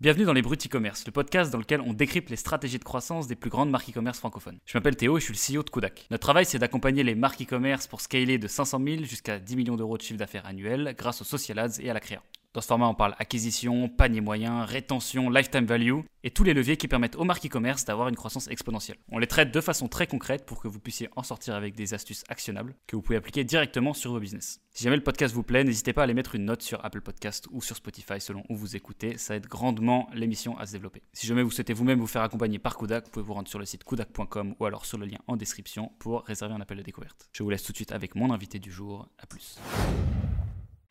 Bienvenue dans les Bruts e-commerce, le podcast dans lequel on décrypte les stratégies de croissance des plus grandes marques e-commerce francophones. Je m'appelle Théo et je suis le CEO de Kodak. Notre travail, c'est d'accompagner les marques e-commerce pour scaler de 500 000 jusqu'à 10 millions d'euros de chiffre d'affaires annuel grâce aux social ads et à la créa. Dans ce format, on parle acquisition, panier moyen, rétention, lifetime value et tous les leviers qui permettent aux marques e-commerce d'avoir une croissance exponentielle. On les traite de façon très concrète pour que vous puissiez en sortir avec des astuces actionnables que vous pouvez appliquer directement sur vos business. Si jamais le podcast vous plaît, n'hésitez pas à aller mettre une note sur Apple Podcast ou sur Spotify selon où vous écoutez, ça aide grandement l'émission à se développer. Si jamais vous souhaitez vous-même vous faire accompagner par Kudak, vous pouvez vous rendre sur le site kudak.com ou alors sur le lien en description pour réserver un appel de découverte. Je vous laisse tout de suite avec mon invité du jour. À plus.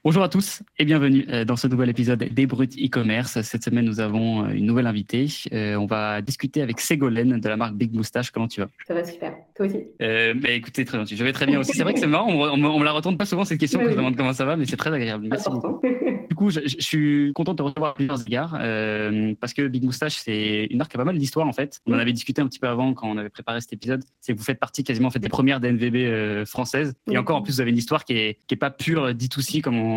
Bonjour à tous et bienvenue euh, dans ce nouvel épisode des Brut e-commerce. Cette semaine, nous avons euh, une nouvelle invitée. Euh, on va discuter avec Ségolène de la marque Big Moustache. Comment tu vas? Ça va super. Toi aussi? Euh, bah, Écoutez, très gentil. Je vais très bien aussi. C'est vrai que c'est marrant. On, on, me la retourne pas souvent cette question quand je demande comment ça va, mais c'est très agréable. Merci beaucoup. Du coup, je, je, suis content de te recevoir à plusieurs égards euh, parce que Big Moustache, c'est une marque qui a pas mal d'histoire en fait. On en avait discuté un petit peu avant quand on avait préparé cet épisode. C'est que vous faites partie quasiment en fait, des premières DNVB françaises. Et encore, en plus, vous avez une histoire qui est, qui est pas pure D2C comme on,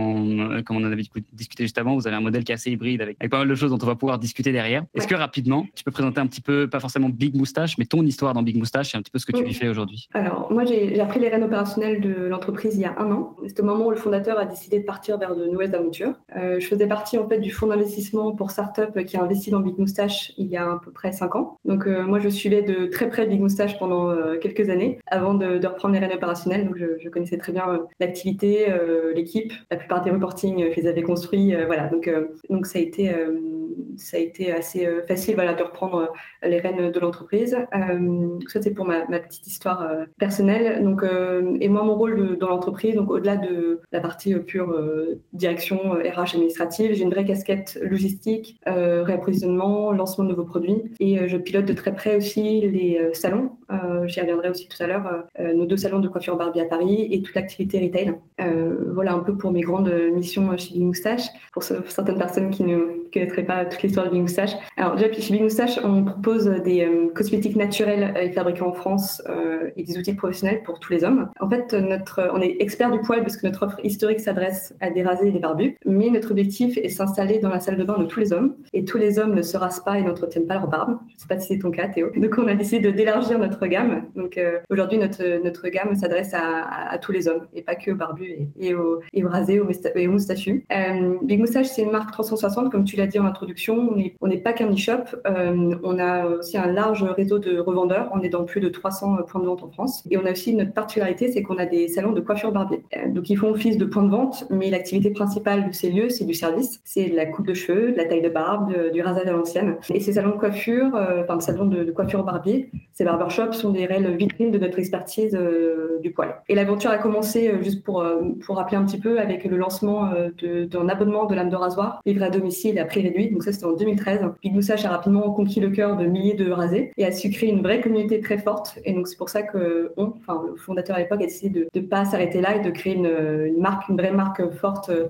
comme on en avait discuté juste avant. Vous avez un modèle qui est assez hybride avec, avec pas mal de choses dont on va pouvoir discuter derrière. Est-ce que rapidement, tu peux présenter un petit peu, pas forcément Big Moustache, mais ton histoire dans Big Moustache et un petit peu ce que tu y fais aujourd'hui? Alors, moi, j'ai appris les rênes opérationnelles de l'entreprise il y a un an. C'est au moment où le fondateur a décidé de partir vers de nouvelles aventures. Euh, je faisais partie en fait du fonds d'investissement pour start-up qui a investi dans Big Moustache il y a à peu près cinq ans. Donc, euh, moi, je suivais de très près Big Moustache pendant euh, quelques années avant de, de, reprendre les rênes opérationnelles. Donc, je, je connaissais très bien l'activité, l'équipe. La plupart des reportings, je les avais construits. voilà. Donc, donc, ça a été ça a été assez facile de reprendre les rênes de l'entreprise. Euh, ça, c'est pour ma, petite histoire euh, personnelle. Donc, euh, et moi, mon rôle dans l'entreprise, donc au-delà de la partie pure direction RH administrative, j'ai une vraie casquette logistique, réapprovisionnement, lancement de nouveaux produits. Et je pilote de très près aussi les salons. J'y reviendrai aussi tout à l'heure. nos deux salons de coiffure Barbie à Paris et toute l'activité retail. voilà un peu pour mes grandes missions chez Moustache. Pour, ce, pour certaines personnes qui ne connaîtraient pas toute l'histoire de Big Moustache. Alors, déjà, chez Big Moustache, on propose des euh, cosmétiques naturels et fabriqués en France euh, et des outils professionnels pour tous les hommes. En fait, notre, on est expert du poil parce que notre offre historique s'adresse à des rasés et des barbus, mais notre objectif est s'installer dans la salle de bain de tous les hommes. Et tous les hommes ne se rasent pas et n'entretiennent pas leur barbe. Je ne sais pas si c'est ton cas, Théo. Donc, on a décidé d'élargir notre gamme. Donc, euh, aujourd'hui, notre, notre gamme s'adresse à, tous les hommes et pas que aux barbus et, aux, et rasés et aux moustachus. Euh, Big Moustache, c'est une marque 360, comme tu l'as dit en introduction. On n'est pas qu'un e-shop. Euh, on a aussi un large réseau de revendeurs. On est dans plus de 300 points de vente en France. Et on a aussi notre particularité, c'est qu'on a des salons de coiffure barbier. Euh, donc, ils font office de point de vente, mais l'activité principale de ces lieux, c'est du service. C'est de la coupe de cheveux, de la taille de barbe, du rasage à l'ancienne. Et ces salons de coiffure, euh, enfin, salons de, coiffure barbier, ces barbershops sont des réelles vitrines de notre expertise euh, du poil. Et l'aventure a commencé, euh, juste pour, euh, pour rappeler un petit peu, avec le lancement d'un abonnement de lame de rasoir livré à domicile à réduit. Donc, ça, c'était en 2013. Big Moustache a rapidement conquis le cœur de milliers de rasés et a su créer une vraie communauté très forte. Et donc, c'est pour ça que on, enfin, le fondateur à l'époque a décidé de ne pas s'arrêter là et de créer une, une, marque, une vraie marque forte euh,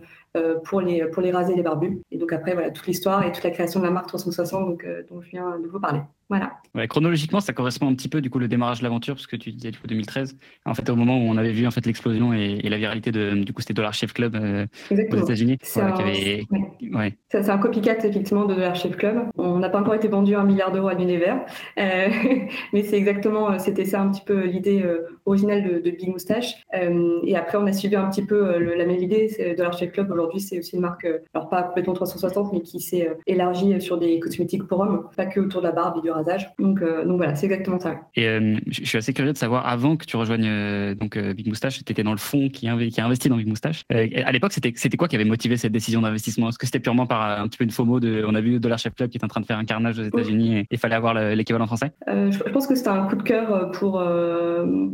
pour, les, pour les raser les barbus. Et donc, après, voilà, toute l'histoire et toute la création de la marque 360 donc, euh, dont je viens de vous parler. Voilà. Ouais, chronologiquement, ça correspond un petit peu du coup le démarrage de l'aventure, parce que tu disais du coup 2013. En fait, au moment où on avait vu en fait l'explosion et, et, la viralité de du coup c'était Dollar Chef Club euh, aux États-Unis. Voilà, avait... ouais. ouais. C'est un copycat effectivement de Dollar Chef Club. On n'a pas encore été vendu un milliard d'euros à l'univers, euh, mais c'est exactement c'était ça un petit peu l'idée euh, originale de, de, Big Moustache. Euh, et après, on a suivi un petit peu le, la même idée. Dollar Chef Club aujourd'hui, c'est aussi une marque, alors pas complètement 360, mais qui s'est élargie sur des cosmétiques pour hommes, pas que autour de la barbe et du rasage. Donc, euh, donc voilà, c'est exactement ça. Et euh, je suis assez curieux de savoir, avant que tu rejoignes euh, donc, Big Moustache, tu étais dans le fonds qui, qui, a investi dans Big Moustache. à l'époque, c'était quoi qui avait motivé cette décision d'investissement? Est-ce que c'était purement par un petit peu une FOMO de, On a vu Dollar Chef Club qui est en train de faire un carnage aux États-Unis et il fallait avoir l'équivalent français? Je, je, pense que c'était un coup de cœur pour,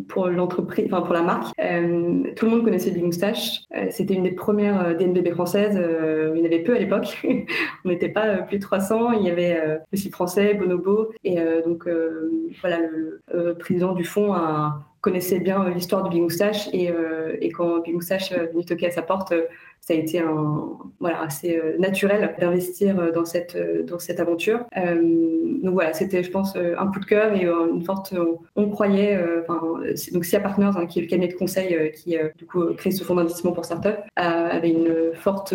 pour l'entreprise, enfin pour la marque. tout le monde connaissait Big Moustache. c'était une des premières DNBB françaises. il y en avait peu à l'époque. on n'était pas plus de 300. Il y avait le site français, Bonobo. Et donc, euh, voilà, le, président du fonds connaissait bien l'histoire de Big Moustache et, euh, quand Big Moustache est toquer à sa porte, ça a été un, voilà, assez naturel d'investir dans cette, dans cette aventure. donc voilà, c'était, je pense, un coup de cœur et une forte. On, croyait, donc SIA Partners, hein, qui est le cabinet de conseil qui du coup crée ce fonds d'investissement pour startups, avait une forte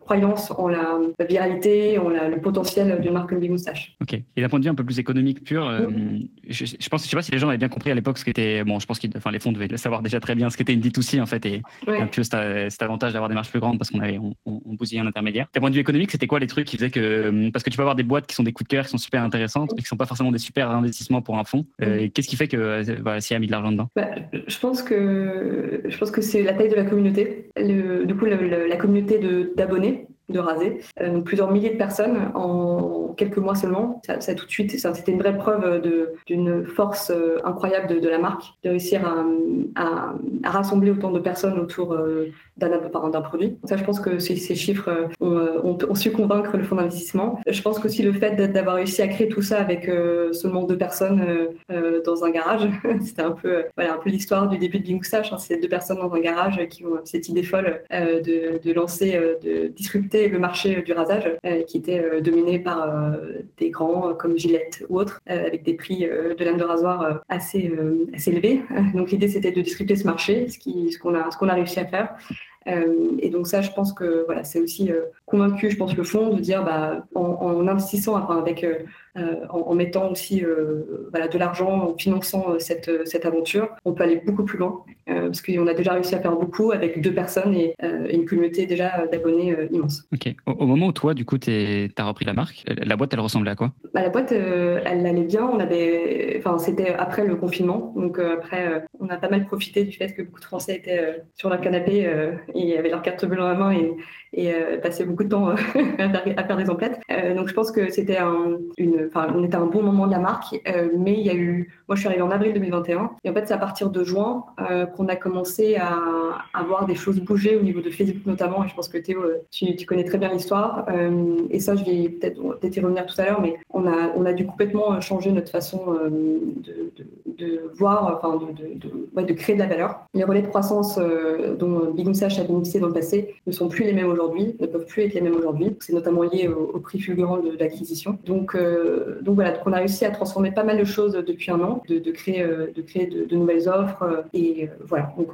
croyance en la viralité, en la, le potentiel d'une marque comme Big Moustache. Ok. Et d'un point de vue un peu plus économique pur, je, je, pense, je sais pas si les gens avaient bien compris à l'époque ce qu'était, bon, je pense que enfin, les fonds devaient le savoir déjà très bien ce qu'était une D2C en fait et un peu cet, avantage d'avoir des plus grandes parce qu'on avait, on, on, bousillait un intermédiaire. D'un point de vue économique, c'était quoi les trucs qui faisaient que, parce que tu peux avoir des boîtes qui sont des coups de cœur, qui sont super intéressantes, mais qui sont pas forcément des super investissements pour un fonds. Euh, qu'est-ce qui fait que voilà, a mis de l'argent dedans? Bah, Je pense que je pense que c'est la taille de la communauté. Le, du coup, la communauté d'abonnés de raser. Euh, plusieurs milliers de personnes en quelques mois seulement. Ça, ça tout de suite, c'était une vraie preuve d'une force euh, incroyable de, de, la marque, de réussir à, à, à, rassembler autant de personnes autour euh, d'un produit. Ça, je pense que ces, ces chiffres ont, ont, ont, su convaincre le fonds d'investissement. Je pense qu'aussi le fait d'avoir réussi à créer tout ça avec seulement deux personnes dans un garage, c'était un peu, voilà, un peu l'histoire du début de Bing Moustache. Hein. C'est deux personnes dans un garage qui ont cette idée folle de, de lancer, de disrupter le marché du rasage euh, qui était euh, dominé par euh, des grands comme Gillette ou autres, avec des prix de laine de rasoir assez, assez élevés. Donc l'idée c'était de disrupter ce marché, ce qu'on ce qu'on a, qu'on a réussi à faire. Et donc ça, je pense que voilà, c'est aussi convaincu, je pense, le fond de dire bah, en, investissant enfin, avec euh, en, mettant aussi euh, voilà, de l'argent, en finançant euh, cette, cette aventure, on peut aller beaucoup plus loin parce qu'on a déjà réussi à faire beaucoup avec deux personnes et, une communauté déjà d'abonnés immense. Ok. Au, moment où toi, du coup, tu as repris la marque, la boîte, elle ressemblait à quoi? Bah, La boîte, elle allait bien. On avait, enfin, c'était après le confinement, donc après, on a pas mal profité du fait que beaucoup de Français étaient sur leur canapé et avaient leur carte bleue dans la main et, et passaient beaucoup de temps à, faire, des emplettes. donc, je pense que c'était un, on était un bon moment de la marque, euh, mais il y a eu, moi je suis arrivée en avril 2021, et en fait c'est à partir de juin euh, qu'on a commencé à, à, voir des choses bouger au niveau de Facebook notamment, et je pense que Théo, euh, tu, connais très bien l'histoire, et ça je vais peut-être peut y revenir tout à l'heure, mais on a, on a dû complètement changer notre façon de, de, voir, enfin de, de, de, créer de la valeur. Les relais de croissance dont Big Moustache a bénéficié dans le passé ne sont plus les mêmes aujourd'hui, ne peuvent plus être les mêmes aujourd'hui. C'est notamment lié au, prix fulgurant de, l'acquisition. Donc donc voilà, donc on a réussi à transformer pas mal de choses depuis un an, de, créer, de, créer euh, de, nouvelles offres. Euh, et euh, voilà, donc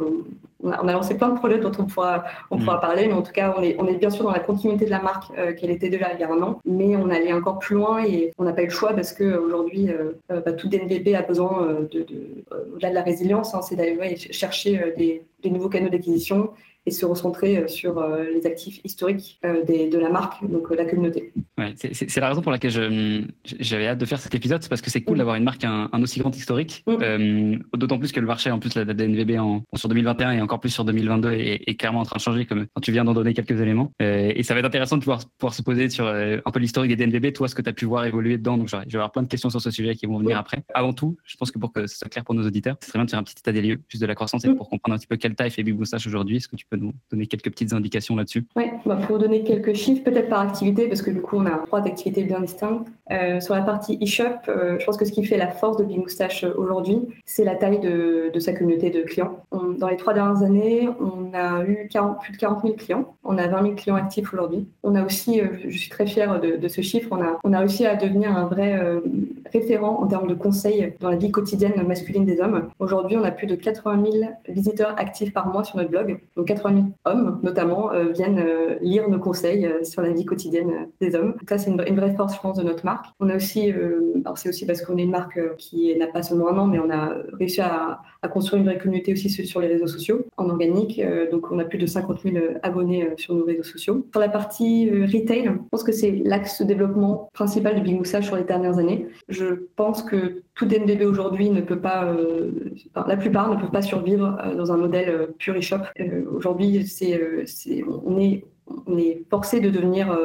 on a, lancé plein de projets dont on pourra, on pourra mm. parler, mais en tout cas, on est, on est bien sûr dans la continuité de la marque qu'elle était déjà il y a un an, mais on allait encore plus loin et on n'a pas eu le choix parce qu'aujourd'hui, bah, tout DNVB a besoin, de, au-delà de la résilience, hein, c'est d'aller chercher des, des nouveaux canaux d'acquisition et se recentrer euh, sur euh, les actifs historiques euh, des, de la marque, donc la communauté. Ouais, c'est la raison pour laquelle j'avais hâte de faire cet épisode, c'est parce que c'est cool mm. d'avoir une marque un, un, aussi grand historique, mm. D'autant plus que le marché, en plus, la, DNVB en, sur 2021 et encore plus sur 2022 est, est, clairement en train de changer, comme quand tu viens d'en donner quelques éléments. et ça va être intéressant de pouvoir, pouvoir se poser sur un peu l'historique des DNVB, toi, ce que tu as pu voir évoluer dedans. Donc, je vais avoir plein de questions sur ce sujet qui vont venir après. Avant tout, je pense que pour que ce soit clair pour nos auditeurs, c'est très bien de faire un petit état des lieux, juste de la croissance et mm. pour comprendre un petit peu quelle taille fait Big Moustache aujourd'hui. Est-ce que tu peux donner quelques petites indications là-dessus Oui, bah pour donner quelques chiffres, peut-être par activité, parce que du coup, on a trois activités bien distinctes. Euh, sur la partie e-shop, euh, je pense que ce qui fait la force de Big Moustache euh, aujourd'hui, c'est la taille de, de, sa communauté de clients. dans les trois dernières années, on a eu 40, plus de 40 000 clients. On a 20 000 clients actifs aujourd'hui. On a aussi, je suis très fière de, de, ce chiffre, on a, on a réussi à devenir un vrai référent en termes de conseils dans la vie quotidienne masculine des hommes. Aujourd'hui, on a plus de 80 000 visiteurs actifs par mois sur notre blog. Donc 80 000 hommes, notamment, euh, viennent euh, lire nos conseils euh, sur la vie quotidienne des hommes. Donc ça, c'est une, vraie force, je pense, de notre marque. On a aussi, alors c'est aussi parce qu'on est une marque qui n'a pas seulement un an, mais on a réussi à, construire une vraie communauté aussi sur les réseaux sociaux, en organique. donc on a plus de 50 000 abonnés sur nos réseaux sociaux. Sur la partie retail, je pense que c'est l'axe de développement principal de Big Moussa sur les dernières années. Je pense que tout DNVB aujourd'hui ne peut pas, euh, la plupart ne peuvent pas survivre euh, dans un modèle euh, pure e-shop. aujourd'hui, c'est, on est on est forcé de devenir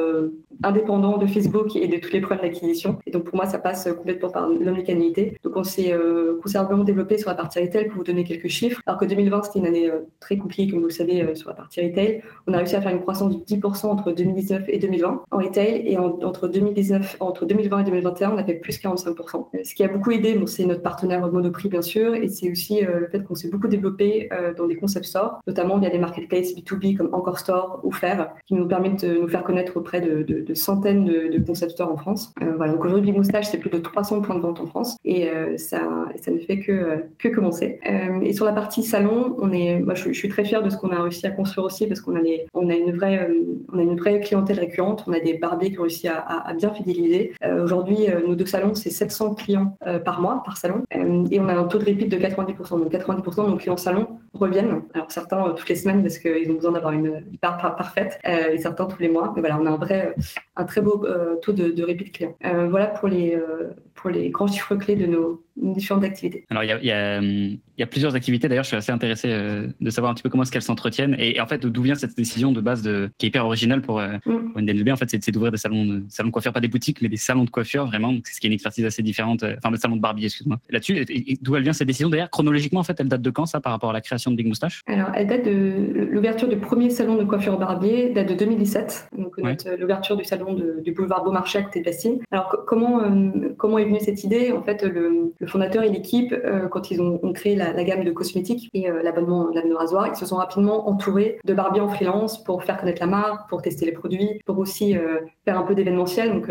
indépendant de Facebook et de tous les problèmes d'acquisition. Et donc pour moi, ça passe complètement par l'omnicanalité. Donc on s'est considérablement développé sur la partie retail pour vous donner quelques chiffres. Alors que 2020, c'était une année très compliquée, comme vous le savez, sur la partie retail. On a réussi à faire une croissance de 10% entre 2019 et 2020 en retail et entre 2019, entre 2020 et 2021, on a fait plus 45%. Ce qui a beaucoup aidé, c'est notre partenaire Monoprix bien sûr, et c'est aussi le fait qu'on s'est beaucoup développé dans des concept stores, notamment via des marketplaces B2B comme Encore Store ou Faire, qui nous permettent de nous faire connaître auprès de, centaines de, concept stores en France. Euh, voilà, donc aujourd'hui, Moustache, c'est plus de 300 points de vente en France et euh, ça, ça ne fait que, que commencer. Euh, et sur la partie salon, on est, moi, je, suis très fière de ce qu'on a réussi à construire aussi parce qu'on a, on a, une vraie, on a une vraie clientèle récurrente. On a des barbiers qui ont réussi à, bien fidéliser. aujourd'hui, nos deux salons, c'est 700 clients par mois, par salon. et on a un taux de repeat de 90%. Donc 90% de nos clients salon reviennent. Alors certains toutes les semaines parce qu'ils ont besoin d'avoir une part parfaite et certains tous les mois. Mais voilà, on a un vrai, un très beau euh, taux de, de client. Euh, voilà pour les, euh, pour les grands chiffres clés de nos différentes activités. Alors, il y a, il y a, plusieurs activités. D'ailleurs, je suis assez intéressé de savoir un petit peu comment est-ce qu'elles s'entretiennent. Et, en fait, d'où vient cette décision de base de, qui est hyper originale pour, mm. pour une DNVB, en fait, c'est d'ouvrir des salons de, salons de coiffure, pas des boutiques, mais des salons de coiffure, vraiment. C'est ce qui est une expertise assez différente. Enfin, le salon de barbier, excuse-moi. Là-dessus, d'où elle vient cette décision? D'ailleurs, chronologiquement, en fait, elle date de quand, ça, par rapport à la création de Big Moustache? Alors, elle date de l'ouverture du premier salon de coiffure barbier, date de 2017. Donc, l'ouverture du salon du boulevard Beaumarchais à côté de Passy. Alors, comment, euh, comment est cette idée En fait, le, fondateur et l'équipe, euh, quand ils ont, créé la, gamme de cosmétiques et euh, l'abonnement de rasoir, ils se sont rapidement entourés de barbiers en freelance pour faire connaître la marque, pour tester les produits, pour aussi faire un peu d'événementiel. Donc,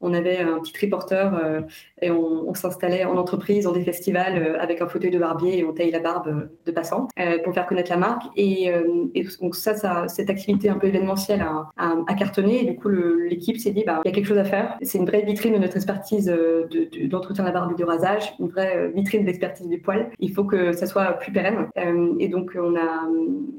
on avait un petit reporter euh, et on, s'installait en entreprise, dans des festivals euh, avec un fauteuil de barbier et on taille la barbe euh, de passants pour faire connaître la marque. Et, donc ça, cette activité un peu événementielle a, cartonné. Et du coup, l'équipe s'est dit, bah, il y a quelque chose à faire. C'est une vraie vitrine de notre expertise d'entretien de, la barbe et du rasage, une vraie vitrine de l'expertise du poil. Il faut que ça soit plus pérenne. et donc, on a,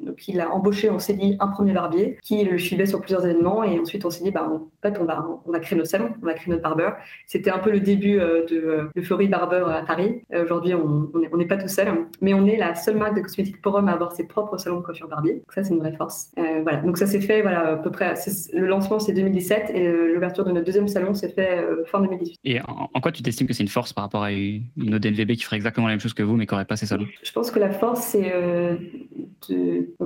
donc il a embauché, on s'est dit, un premier barbier qui le suivait sur plusieurs événements. Et ensuite, on s'est dit, bah, en fait, on va, créer nos salons créé notre barbeur. C'était un peu le début euh, de l'euphorie barbeur à Paris. Euh, aujourd'hui, on n'est pas tout seul, mais on est la seule marque de cosmétiques pour hommes à avoir ses propres salons de coiffure barbier. Donc ça, c'est une vraie force. Euh, voilà. Donc ça s'est fait, voilà, à peu près. Le lancement, c'est 2017 et l'ouverture de notre deuxième salon s'est fait fin 2018. Et en, quoi tu t'estimes que c'est une force par rapport à une autre DNVB qui ferait exactement la même chose que vous, mais qui n'aurait pas ces salons? Je pense que la force, c'est,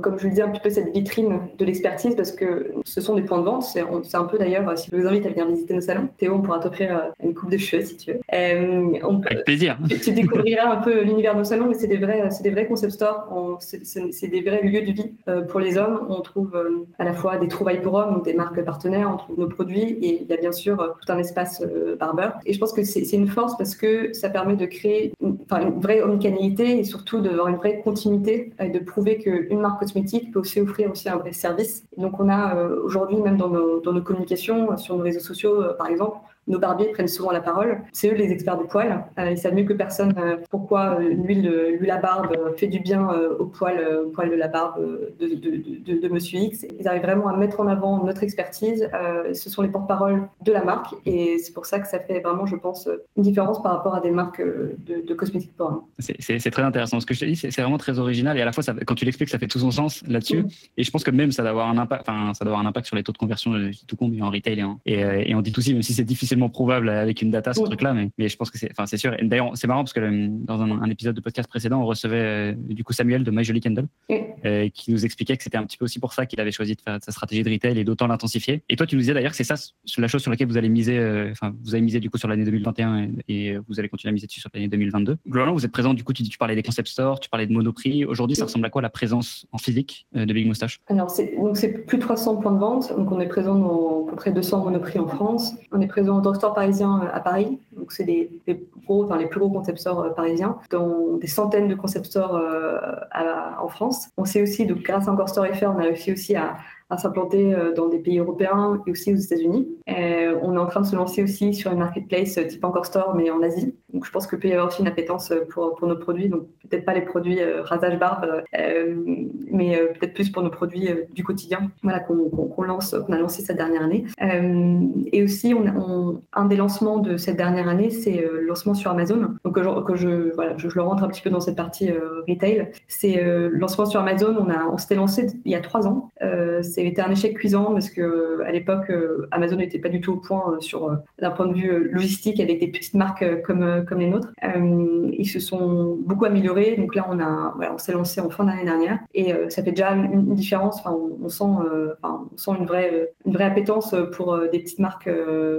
comme je le disais, un petit peu cette vitrine de l'expertise parce que ce sont des points de vente. C'est un peu d'ailleurs, si je vous invite à venir visiter nos salons, Théo, on pourra t'offrir euh, une coupe de cheveux si tu veux. Euh, Avec plaisir. Tu, découvriras un peu l'univers de nos salons, mais c'est des vrais, c'est des vrais concept stores. C'est des vrais lieux de vie euh, pour les hommes. On trouve à la fois des trouvailles pour hommes, des marques partenaires, on trouve nos produits et il y a bien sûr tout un espace barbeur. Et je pense que c'est une force parce que ça permet de créer une, une vraie omnicanalité et surtout d'avoir une vraie continuité et de prouver qu'une marque cosmétique peut aussi offrir aussi un vrai service. donc on a aujourd'hui même dans nos, dans nos communications sur nos réseaux sociaux par exemple complejo nos barbiers prennent souvent la parole. C'est eux les experts du poil. Euh, ils savent mieux que personne euh, pourquoi euh, l'huile, l'huile à barbe fait du bien au poil, au poil de la barbe de, de, de, Monsieur X. Ils arrivent vraiment à mettre en avant notre expertise. ce sont les porte-parole de la marque et c'est pour ça que ça fait vraiment, je pense, une différence par rapport à des marques de, cosmétiques pour C'est, très intéressant. Ce que je te dis, c'est, vraiment très original et à la fois, ça, quand tu l'expliques, ça fait tout son sens là-dessus. Et je pense que même ça doit avoir un impact, enfin, ça doit avoir un impact sur les taux de conversion, tout compte, en retail et en, et, et en D2C, même si c'est difficile probable avec une data, ce truc-là, mais, mais, je pense que c'est, enfin, c'est sûr. D'ailleurs, c'est marrant parce que euh, dans un, épisode de podcast précédent, on recevait euh, du coup Samuel de My Jolie Candle, euh, qui nous expliquait que c'était un petit peu aussi pour ça qu'il avait choisi de faire sa stratégie de retail et d'autant l'intensifier. Et toi, tu nous disais d'ailleurs que c'est ça, la chose sur laquelle vous allez miser, enfin, vous avez misé du coup sur l'année 2021 et, vous allez continuer à miser dessus sur l'année 2022. Globalement, vous êtes présent, du coup, tu, tu parlais des concept stores, tu parlais de Monoprix. Aujourd'hui, ça ressemble à quoi la présence en physique de Big Moustache? Alors, c'est, donc c'est plus de 300 points de vente. Donc, on est présent dans peu près 200 Monoprix en France. On est présent au drugstore parisien à Paris. Donc, c'est les plus gros concept stores euh, parisiens, dans des centaines de concept stores euh, en France. On sait aussi, donc, grâce à Encore Store FR, on a réussi aussi à, à s'implanter euh, dans des pays européens et aussi aux États-Unis. on est en train de se lancer aussi sur une marketplace type Encore Store, mais en Asie. Donc je pense que peut y avoir aussi une appétence pour, pour nos produits. Donc peut-être pas les produits euh, rasage barbe, euh, mais peut-être plus pour nos produits du quotidien. Voilà qu'on lance, qu'on a lancé cette dernière année. et aussi, on, un des lancements de cette dernière année, c'est le lancement sur Amazon. Donc que je, voilà, je, le rentre un petit peu dans cette partie retail. C'est le lancement sur Amazon. On on s'était lancé il y a trois ans été un échec cuisant parce que à l'époque, Amazon n'était pas du tout au point sur d'un point de vue logistique avec des petites marques comme comme les nôtres. ils se sont beaucoup améliorés. Donc là, on a, voilà, on s'est lancé en fin d'année dernière et ça fait déjà une, différence. Enfin, on, sent, enfin, on sent une vraie une vraie appétence pour des petites marques,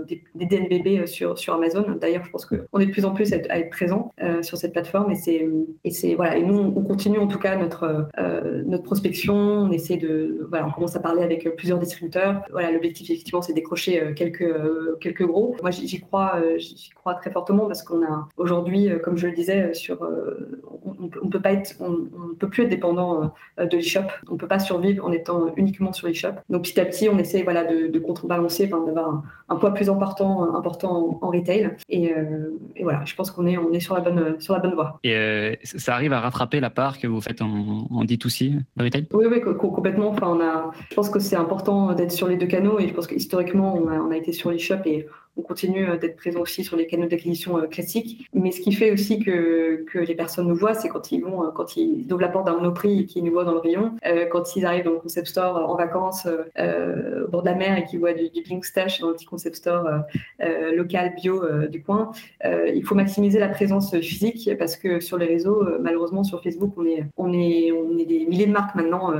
des, des, sur sur Amazon. D'ailleurs, je pense qu'on est de plus en plus à à être présent sur cette plateforme et c'est et c'est voilà. Et nous, on continue en tout cas notre notre prospection. On essaie de voilà, on commence à parler avec plusieurs distributeurs. Voilà, l'objectif effectivement, c'est décrocher quelques quelques gros. Moi, j'y crois, j'y crois très fortement parce qu'on a aujourd'hui, comme je le disais, sur on, on, peut pas être, on, peut plus être dépendant de l'e-shop. On peut pas survivre en étant uniquement sur l'e-shop. Donc petit à petit, on essaie voilà de, de contrebalancer, enfin, d'avoir un, poids plus important important en, retail. Et, et, voilà, je pense qu'on est on est sur la bonne sur la bonne voie. Et ça arrive à rattraper la part que vous faites en, en D2C retail? Oui, oui, complètement. Enfin, on a, je pense que c'est important d'être sur les deux canaux et je pense que historiquement, on a, on a été sur l'e-shop et on continue euh, d'être présent aussi sur les canaux d'acquisition euh, classiques. Mais ce qui fait aussi que, que les personnes nous voient, c'est quand ils vont, euh, quand ils ouvrent la porte d'un Monoprix et qu'ils nous voient dans le rayon, quand ils arrivent dans le concept store en vacances au bord de la mer et qu'ils voient du, du Stash dans le petit concept store local bio du coin, il faut maximiser la présence physique parce que sur les réseaux, malheureusement sur Facebook, on est, on est, on est des milliers de marques maintenant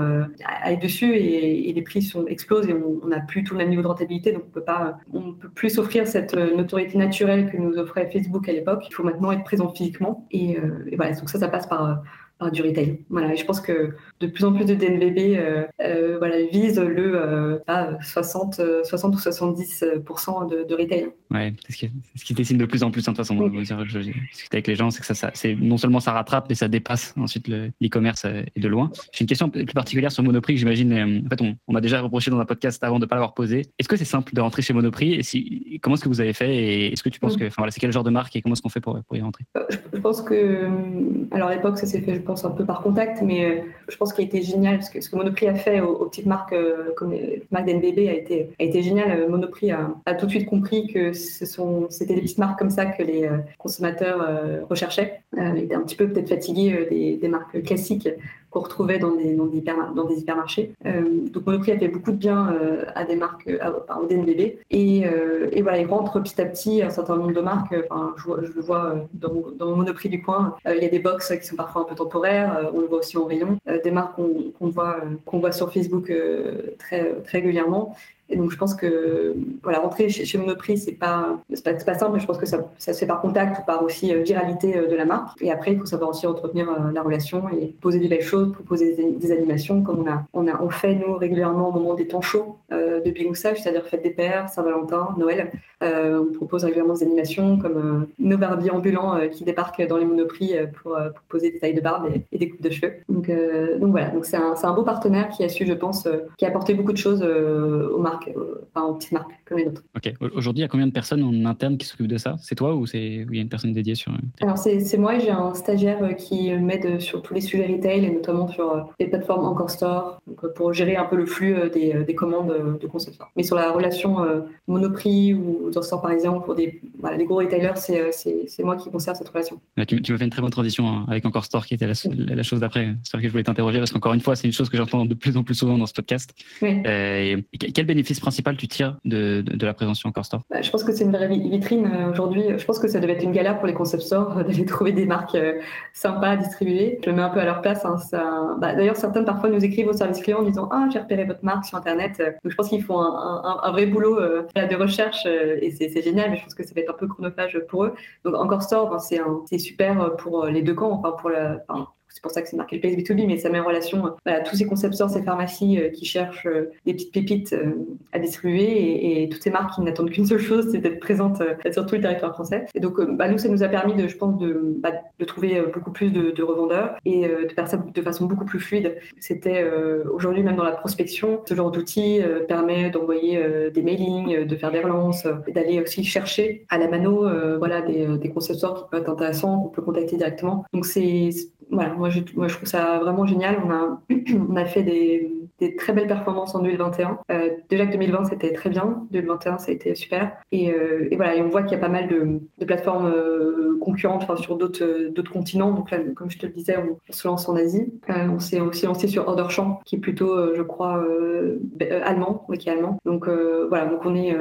à être dessus et, les prix explosent et on n'a plus tout le même niveau de rentabilité, donc on peut pas, on peut plus s'offrir cette euh, notoriété naturelle que nous offrait Facebook à l'époque. Il faut maintenant être présent physiquement. Et, euh, et voilà, donc ça, ça passe par euh, du retail. Voilà, je pense que de plus en plus de DNVB euh, euh, voilà, visent le euh, 60, 60 ou 70 de, de, retail. Ouais, c'est ce, qui, ce qui dessine de plus en plus. Hein, de toute façon, oui. je, discute avec les gens, c'est que ça, ça c'est non seulement ça rattrape, mais ça dépasse ensuite l'e-commerce et de loin. J'ai une question plus particulière sur Monoprix. J'imagine, en fait, on, on m'a déjà reproché dans un podcast avant de ne pas l'avoir posé. Est-ce que c'est simple de rentrer chez Monoprix et si, Comment est-ce que vous avez fait et est-ce que tu penses que, enfin voilà, c'est quel genre de marque et comment est-ce qu'on fait pour, pour y rentrer? Je, pense que, alors à l'époque, ça s'est fait, je pense un peu par contact, mais euh, je pense qu'il a été génial, parce que ce que Monoprix a fait aux, petites marques euh, comme les marques d'NBB a été, a été génial. Euh, Monoprix a, tout de suite compris que c'était des petites marques comme ça que les consommateurs recherchaient. il était un petit peu peut-être fatigué des, des marques classiques qu'on retrouvait dans des, dans des, dans des hypermarchés. Euh, donc Monoprix a fait beaucoup de bien euh, à des marques, à, au DNBB. Et, euh, et, voilà, il rentre petit à petit un certain nombre de marques. Enfin, je, le vois dans, dans mon Monoprix du coin. il y a des box qui sont parfois un peu temporaires. on le voit aussi en rayon. des marques qu'on voit, qu'on voit sur Facebook très, très régulièrement. Et donc, je pense que voilà, rentrer chez, Monoprix, c'est pas, pas, pas simple, mais je pense que ça, ça, se fait par contact ou par aussi euh, viralité euh, de la marque. Et après, il faut savoir aussi entretenir euh, la relation et poser des belles choses, proposer des, animations, comme on a, on a on fait, nous, régulièrement au moment des temps chauds de Bigoussage, c'est-à-dire fête des pères, Saint-Valentin, Noël. on propose régulièrement des animations comme nos barbiers ambulants qui débarquent dans les Monoprix pour, pour, poser des tailles de barbe et, des coupes de cheveux. Donc, voilà, donc c'est un, un, beau partenaire qui a su, je pense, qui a apporté beaucoup de choses aux marques euh, enfin, aux petites marques comme les nôtres. Ok. Aujourd'hui, il y a combien de personnes en interne qui s'occupent de ça? C'est toi ou c'est il y a une personne dédiée sur Alors c'est moi. J'ai un stagiaire euh, qui m'aide sur tous les sujets retail et notamment sur euh, les plateformes Encore Store pour gérer un peu le flux des, des commandes de concepteurs. Mais sur la relation Monoprix ou dans Store par exemple pour des voilà, les gros retailers, c'est moi qui conserve cette relation. tu, tu me fais une très bonne transition hein, avec Encore Store qui était la, la chose d'après sur laquelle je voulais t'interroger parce qu'encore une fois, c'est une chose que j'entends de plus en plus souvent dans ce podcast. Oui. Euh, quel bénéfice principal tu tires de, de, la prévention Encore Store bah, Je pense que c'est une vraie vitrine euh, aujourd'hui. Je pense que ça devait être une galère pour les concept stores d'aller trouver des marques euh, sympas à distribuer. Je le mets un peu à leur place. Hein, bah, D'ailleurs, certaines parfois nous écrivent au service client en disant Ah, j'ai repéré votre marque sur Internet. Donc je pense qu'ils font un, vrai boulot euh, de recherche et c'est génial, je pense que ça va être un peu chronophage pour eux. Donc Encore Store, ben, c'est super pour les deux camps, enfin pour la, c'est pour ça que c'est marqué le place B2B, mais ça met en relation voilà, tous ces concepteurs, ces pharmacies euh, qui cherchent euh, des petites pépites euh, à distribuer et, toutes ces marques qui n'attendent qu'une seule chose, c'est d'être présentes sur tout le territoire français. Et donc, bah, nous, ça nous a permis, je pense, de, bah, trouver beaucoup plus de, de, revendeurs et de faire ça de façon beaucoup plus fluide. C'était aujourd'hui, même dans la prospection, ce genre d'outil permet d'envoyer des mailings, de faire des relances, d'aller aussi chercher à la mano voilà, des, des concepteurs qui peuvent être intéressants, qu'on peut contacter directement. Donc, c'est voilà, moi je, je, trouve ça vraiment génial. On a, on a fait des, des très belles performances en 2021. déjà que 2020 c'était très bien, 2021 ça a été super. Et, et voilà, on voit qu'il y a pas mal de, plateformes concurrentes sur d'autres continents. Donc là, comme je te le disais, on, se lance en Asie. on s'est aussi lancé sur Orderchamp, qui est plutôt, je crois, allemand, oui, qui est allemand. Donc voilà, donc on est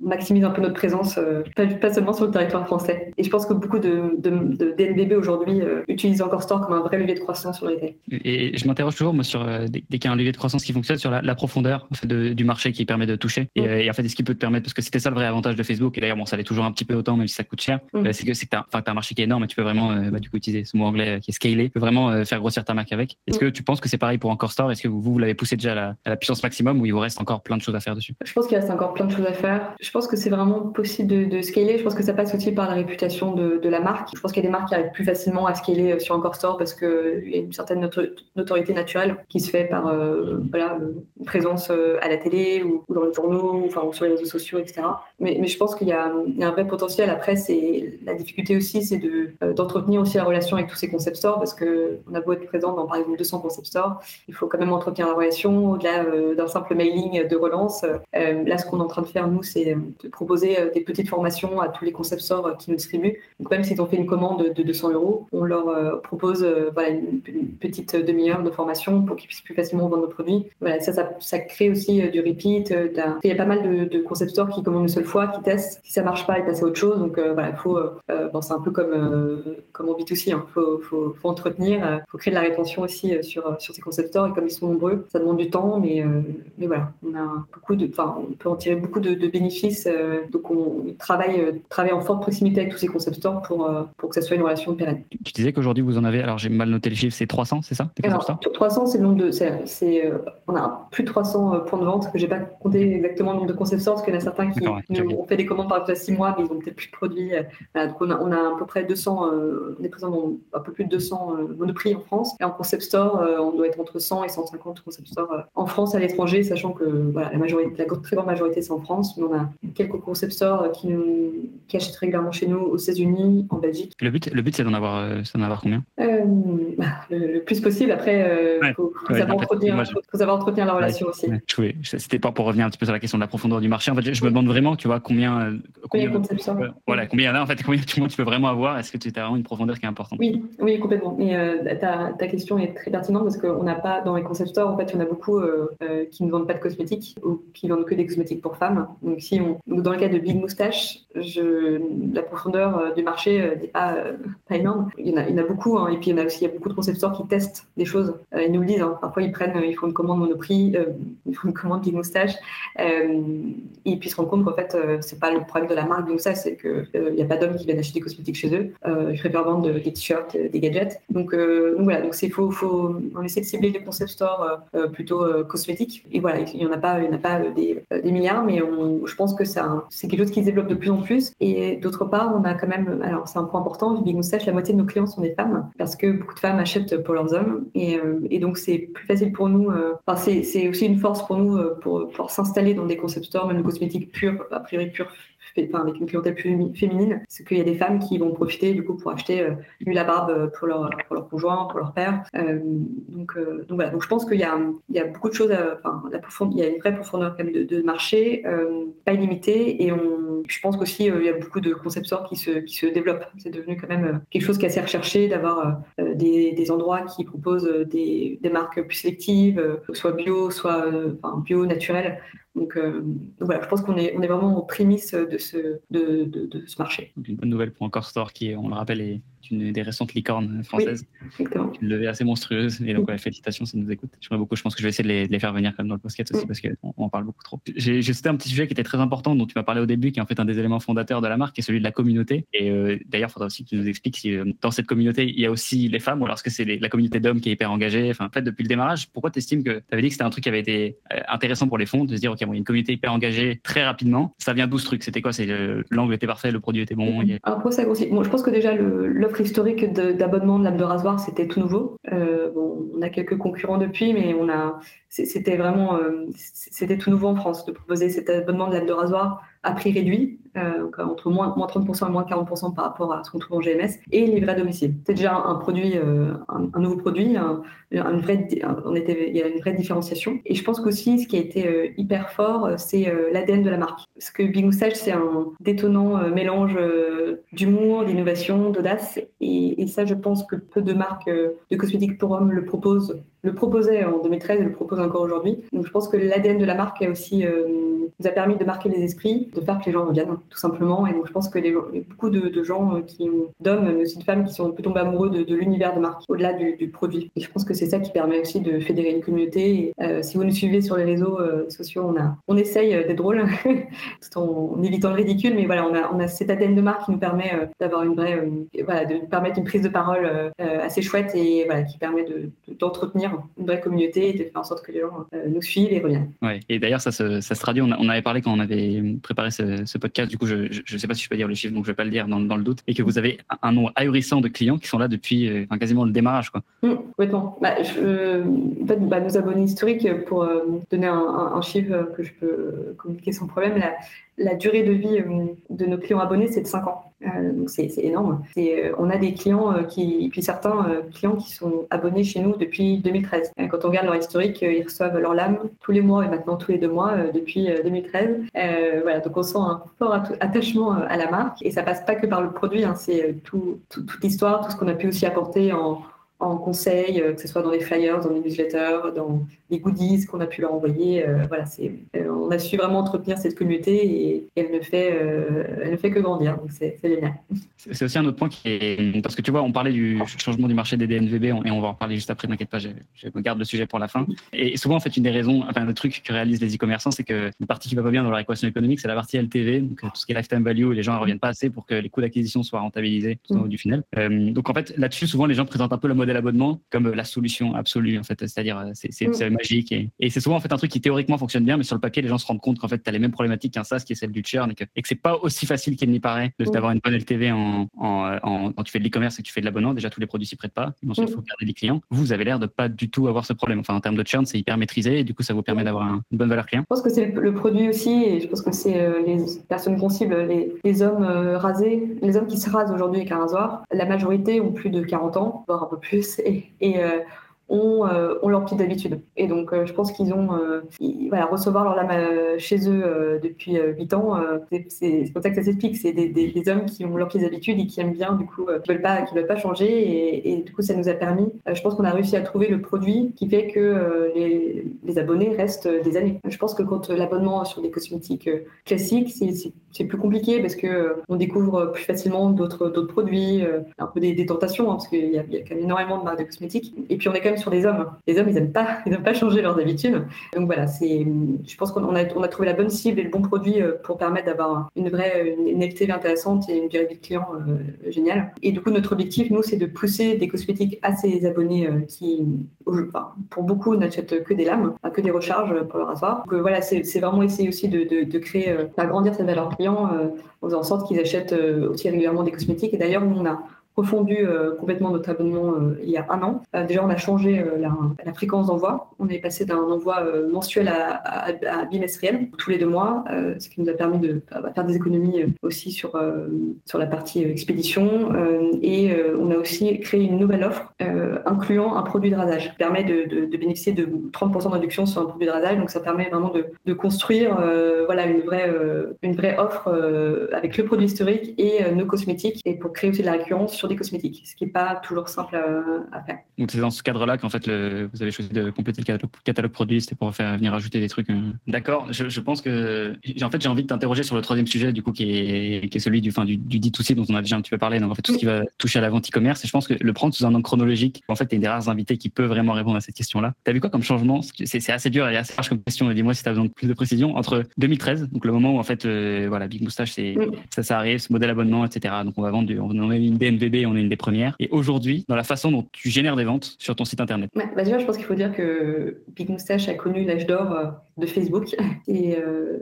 maximise un peu notre présence, pas, seulement sur le territoire français. Et je pense que beaucoup de, de, DNVB aujourd'hui utilisent encore Store comme un vrai levier de croissance sur les Et je m'interroge toujours moi, sur, dès, qu'il y a un levier de croissance qui fonctionne, sur la, profondeur en fait, du marché qui permet de toucher. Et, en fait, est-ce qu'il peut te permettre, parce que c'était ça le vrai avantage de Facebook, et d'ailleurs, bon, ça l'est toujours un petit peu autant, même si ça coûte cher, c'est que c'est que tu as, un marché qui est énorme et tu peux vraiment, bah, du coup, utiliser ce mot anglais qui est scalé, tu peux vraiment faire grossir ta marque avec. Est-ce que tu penses que c'est pareil pour Encore Store Est-ce que vous, vous l'avez poussé déjà à la, puissance maximum ou il vous reste encore plein de choses à faire dessus? Je pense qu'il reste encore plein de choses à faire. Je pense que c'est vraiment possible de, de, scaler. Je pense que ça passe aussi par la réputation de, de la marque. Je pense qu'il y a des marques qui arrivent plus facilement à scaler sur Encore Store parce qu'il y a une certaine notoriété naturelle qui se fait par euh, voilà, présence euh, à la télé ou, dans les journaux, enfin, ou sur les réseaux sociaux, etc. Mais, je pense qu'il y, a un vrai potentiel. Après, c'est la difficulté aussi, c'est euh, d'entretenir aussi la relation avec tous ces concept stores parce qu'on a beau être présent dans par exemple 200 concept stores, il faut quand même entretenir la relation au-delà d'un simple mailing de relance. là, ce qu'on est en train de faire, nous, c'est de proposer des petites formations à tous les concept stores qui nous distribuent. Donc, même s'ils ont fait une commande de 200 euros, on leur propose une, petite demi-heure de formation pour qu'ils puissent plus facilement vendre nos produits. Voilà, ça, ça, crée aussi euh, du repeat. Euh, il y a pas mal de, de concept stores qui commandent une seule fois, qui testent. Si ça marche pas, ils passent à autre chose. Donc euh, voilà, faut, bon, c'est un peu comme, comme en B2C. Il hein. faut, faut, faut, entretenir, il faut créer de la rétention aussi sur, sur ces concept stores. Et comme ils sont nombreux, ça demande du temps, mais, mais voilà, on a beaucoup de, enfin, on peut en tirer beaucoup de, bénéfices. donc on travaille, travaille en forte proximité avec tous ces concept stores pour, pour que ça soit une relation pérenne. Tu disais qu'aujourd'hui vous en avez, alors j'ai mal noté les chiffres, c'est 300, c'est ça 300, c'est le nombre de. C'est, on a plus de 300 euh, points de vente, que j'ai pas compté exactement le nombre de concept stores, parce qu'il y en a certains qui ont fait des commandes par exemple 6 mois, mais ils ont peut-être plus de produits. Euh, donc on a, on a, à peu près 200, on est présent dans un peu plus de 200 monoprix en France. Et en concept store, on doit être entre 100 et 150 concept stores en France, à l'étranger, sachant que voilà, la, majorité, la très grande majorité c'est en France, mais on a quelques concept stores qui, nous, qui achètent régulièrement chez nous aux États-Unis, en Belgique. Le but, le but c'est d'en avoir, avoir combien? Bah, le, plus possible. Après, il faut, savoir entretenir, la relation aussi. C'était pas pour revenir un petit peu sur la question de la profondeur du marché. En fait, je, me demande vraiment, tu vois, combien. Euh, combien, combien voilà, combien il y en a, en fait, combien tu, peux vraiment avoir? Est-ce que tu as vraiment une profondeur qui est importante? Oui, oui, complètement. Et euh, ta, ta, question est très pertinente parce qu'on n'a pas, dans les concept stores, en fait, il y en a beaucoup euh, qui ne vendent pas de cosmétiques ou qui vendent que des cosmétiques pour femmes. Donc, si on, dans le cas de Big Moustache, je, la profondeur du marché n'est pas, pas énorme. Il y en a, il y en a beaucoup, hein, et puis il y en a aussi il y a beaucoup de concept stores qui testent des choses. ils nous le disent, hein. parfois ils prennent, ils font une commande Monoprix, euh, une commande Big Moustache, euh, ils se rendent compte qu'en fait, euh, c'est pas le problème de la marque Big Moustache, c'est qu'il n'y a pas d'hommes qui viennent acheter des cosmétiques chez eux. ils préfèrent vendre des t-shirts, des gadgets. Donc, voilà, donc c'est faut, faut, on essaie de cibler les concept stores plutôt cosmétiques. Et voilà, il n'y en a pas, y en a pas des, milliards, mais je pense que c'est quelque chose qui se développe de plus en plus. Et d'autre part, on a quand même, alors c'est un point important, Big Moustache, la moitié de nos clients sont des femmes, parce que beaucoup de femmes achètent pour leurs hommes. Et donc c'est plus facile pour nous. C'est aussi une force pour nous euh, pour pouvoir s'installer dans des concept stores, même cosmétiques purs, a priori purs, avec une clientèle plus féminine, c'est qu'il y a des femmes qui vont profiter du coup pour acheter euh, du la barbe euh, pour leur, pour leur conjoint, pour leur père. Euh, donc, donc voilà, donc je pense qu'il y a, il y a beaucoup de choses, enfin, la il y a une vraie profondeur quand même de, marché, pas illimitée, et on, je pense qu'aussi il y a beaucoup de concepteurs qui se, qui se développent. C'est devenu quand même quelque chose qui est assez recherché d'avoir des, des, endroits qui proposent des, des marques plus sélectives, soit bio, soit enfin, bio, naturel, donc, euh, donc, voilà, je pense qu'on est, vraiment aux prémices de ce, de, ce marché. Une bonne nouvelle pour Encore Store qui, on le rappelle, est une des récentes licornes françaises. Oui, une levée assez monstrueuse. Et donc, félicitations si nous écoutent. J'aimerais beaucoup. Je pense que je vais essayer de les, de les faire venir comme dans le podcast aussi parce qu'on en parle beaucoup trop. J'ai cité un petit sujet qui était très important dont tu m'as parlé au début, qui est en fait un des éléments fondateurs de la marque, qui est celui de la communauté. Et euh, d'ailleurs, il faudra aussi que tu nous expliques si euh, dans cette communauté, il y a aussi les femmes ou alors est-ce que c'est la communauté d'hommes qui est hyper engagée? Enfin, en fait, depuis le démarrage, pourquoi tu estimes que tu avais dit que c'était un truc qui avait été euh, intéressant pour les fonds de se dire, OK, bon, il y a une communauté hyper engagée très rapidement. Ça vient d'où ce truc? C'était quoi? C'est l'angle était parfait, le produit était bon. Alors, ça. Bon, je pense que déjà, l'offre historique d'abonnement de lame de rasoir, c'était tout nouveau. Euh, on a quelques concurrents depuis, mais on a, c'était vraiment, euh, c'était tout nouveau en France de proposer cet abonnement de lame de rasoir à prix réduit entre moins, moins 30% et moins 40% par rapport à ce qu'on trouve en GMS, et livré à domicile. C'est déjà un produit, un, nouveau produit, un, vrai, on était, il y a une vraie différenciation. Et je pense qu'aussi, ce qui a été hyper fort, c'est l'ADN de la marque. Parce que Big Moustache, c'est un détonnant mélange d'humour, d'innovation, d'audace, et, ça, je pense que peu de marques de cosmétiques pour hommes le proposent le proposait en 2013 et le propose encore aujourd'hui. Donc je pense que l'ADN de la marque a aussi euh, nous a permis de marquer les esprits, de faire que les gens reviennent, tout simplement. Et donc je pense que les, beaucoup de, gens euh, qui d'hommes, mais aussi de femmes, qui sont peu tombés amoureux de, l'univers de marque, au-delà du, produit. Et je pense que c'est ça qui permet aussi de fédérer une communauté. Euh, si vous nous suivez sur les réseaux sociaux, on, a, on essaye d'être drôle, en, évitant le ridicule, mais voilà, on a, on a cet ADN de marque qui nous permet d'avoir une vraie, voilà, de permettre une prise de parole assez chouette et voilà, qui permet d'entretenir une vraie communauté et de faire en sorte que les gens euh, nous suivent et reviennent. Ouais. Et d'ailleurs, ça se, ça se traduit. On, avait parlé quand on avait préparé ce, podcast. Du coup, je ne sais pas si je peux dire le chiffre, donc je ne vais pas le dire dans, le doute. Et que vous avez un nombre ahurissant de clients qui sont là depuis euh, quasiment le démarrage. Quoi. Mmh, complètement. Bah, fait, bah, nos abonnés historiques, pour euh, donner un, un, chiffre que je peux communiquer sans problème, la, la durée de vie de nos clients abonnés, c'est de 5 ans. Euh, donc c'est énorme. Euh, on a des clients euh, qui, puis certains clients qui sont abonnés chez nous depuis 2013. Quand on regarde leur historique, ils reçoivent leur lame tous les mois et maintenant tous les deux mois depuis 2013. voilà, donc on sent un fort attachement à la marque et ça passe pas que par le produit, hein, c'est tout, toute l'histoire, tout ce qu'on a pu aussi apporter en, en conseil, que ce soit dans les flyers, dans les newsletters, dans les goodies qu'on a pu leur envoyer. voilà, c'est on a su vraiment entretenir cette communauté et, elle, ne fait, euh, elle ne fait que grandir. Donc c'est génial. C'est aussi un autre point qui est. Parce que tu vois, on parlait du changement du marché des DNVB et on va en parler juste après, n'inquiète pas, je, garde le sujet pour la fin. Et souvent, en fait, une des raisons, enfin, le truc que réalisent les e-commerçants, c'est que une partie qui va pas bien dans leur équation économique, c'est la partie LTV, donc tout ce qui est lifetime value, les gens ne reviennent pas assez pour que les coûts d'acquisition soient rentabilisés tout au du final. Euh, donc en fait, là-dessus, souvent, les gens présentent un peu le modèle abonnement comme la solution absolue, en fait, c'est-à-dire euh, c'est mm. magique et, et c'est souvent en fait un truc qui théoriquement fonctionne bien, mais sur le papier, les gens se rendent compte qu'en fait, tu as les mêmes problématiques qu'un SaaS qui est celle du churn et que, et que c'est pas aussi facile qu'il n'y paraît d'avoir une bonne LTV en, en, quand tu fais de l'e-commerce et que tu fais de l'abonnement. Déjà, tous les produits s'y prêtent pas. Ensuite, il faut garder les clients. Vous, avez l'air de pas du tout avoir ce problème. Enfin, en termes de churn, c'est hyper maîtrisé et du coup, ça vous permet d'avoir une bonne valeur client. Je pense que c'est le produit aussi et je pense que c'est euh, les personnes qu'on cible, les, les hommes euh, rasés, les hommes qui se rasent aujourd'hui avec un rasoir. La majorité ont plus de 40 ans, voire un peu plus. Et, et euh, ont, euh, ont leur petite habitude. Et donc, euh, je pense qu'ils ont, euh, voilà, recevoir leur lame chez eux depuis 8 ans, c'est comme ça que ça s'explique. C'est des, hommes qui ont leurs petites habitudes et qui aiment bien, du coup, qui veulent pas, veulent pas changer. Et, du coup, ça nous a permis, je pense qu'on a réussi à trouver le produit qui fait que les, abonnés restent des années. Je pense que quand l'abonnement sur des cosmétiques classiques, c'est plus compliqué parce que on découvre plus facilement d'autres produits, un peu des, tentations, hein, parce qu'il y, a quand même énormément de marques de cosmétiques. Et puis, on est quand même sur les hommes. Les hommes, ils n'aiment pas, ils pas changer leurs habitudes. Donc voilà, je pense qu'on a, trouvé la bonne cible et le bon produit euh, pour permettre d'avoir une vraie une, LTV intéressante et une de client euh, géniale. Et du coup, notre objectif, nous, c'est de pousser des cosmétiques à ces abonnés euh, qui, pour beaucoup, n'achètent que des lames, que des recharges pour leur rasoir. Donc voilà, c'est, vraiment essayer aussi de, de, créer, d'agrandir cette valeur client en faisant en sorte qu'ils achètent aussi régulièrement des cosmétiques. Et d'ailleurs, nous, on a refondu euh, complètement notre abonnement euh, il y a un an. Euh, déjà, on a changé la, fréquence d'envoi. On est passé d'un envoi mensuel à, bimestriel, tous les deux mois, ce qui nous a permis de faire des économies aussi sur, sur la partie expédition. et on a aussi créé une nouvelle offre incluant un produit de rasage qui permet de, bénéficier de 30% de réduction sur un produit de rasage. Donc, ça permet vraiment de, construire voilà, une, vraie, une vraie offre avec le produit historique et nos cosmétiques et pour créer aussi de la récurrence des cosmétiques, ce qui n'est pas toujours simple à, faire. Donc c'est dans ce cadre-là qu'en fait le, vous avez choisi de compléter le catalogue, produit, c'était pour faire venir ajouter des trucs. Euh. D'accord, je, pense que en fait j'ai envie de t'interroger sur le troisième sujet du coup qui est, qui est celui du, fin, du, du D2C dont on a déjà un petit peu parlé, donc en fait tout ce qui va toucher à la vente e-commerce et je pense que le prendre sous un angle chronologique, en fait tu es une des rares invités qui peut vraiment répondre à cette question-là. Tu as vu quoi comme changement? C'est assez dur et assez large comme question, dis-moi si tu as besoin de plus de précision, entre 2013, donc le moment où en fait euh, voilà Big Moustache, c'est, ça, ça arrive, ce modèle abonnement, etc. Donc on va vendre, on a une On est une des premières. Et aujourd'hui, dans la façon dont tu génères des ventes sur ton site internet bah Déjà, je pense qu'il faut dire que Big Moustache a connu l'âge d'or euh, de Facebook. Et euh,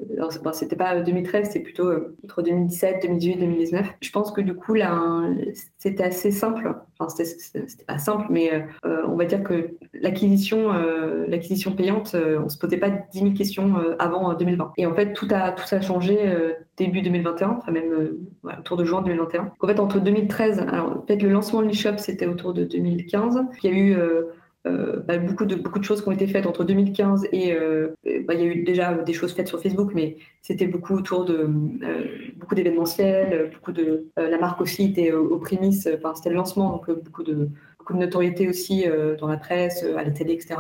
c'était pas 2013, c'est plutôt euh, entre 2017, 2018, 2019. Je pense que du coup, là, c'était assez simple. Enfin, c'était pas simple, mais euh, on va dire que l'acquisition, l'acquisition payante, on se posait pas 10 000 questions avant 2020. Et en fait, tout a, tout a changé début 2021, enfin même autour de juin 2021. En fait, entre 2013, alors peut-être le lancement de l'e-shop, c'était autour de 2015. Il y a eu euh, bah, beaucoup, de, beaucoup de choses qui ont été faites entre 2015 et euh, bah, il y a eu déjà des choses faites sur Facebook, mais c'était beaucoup autour de euh, beaucoup d'événementiels, beaucoup de la marque aussi était aux prémices, enfin, c'était le lancement, donc beaucoup de beaucoup de notoriété aussi dans la presse, à la télé, etc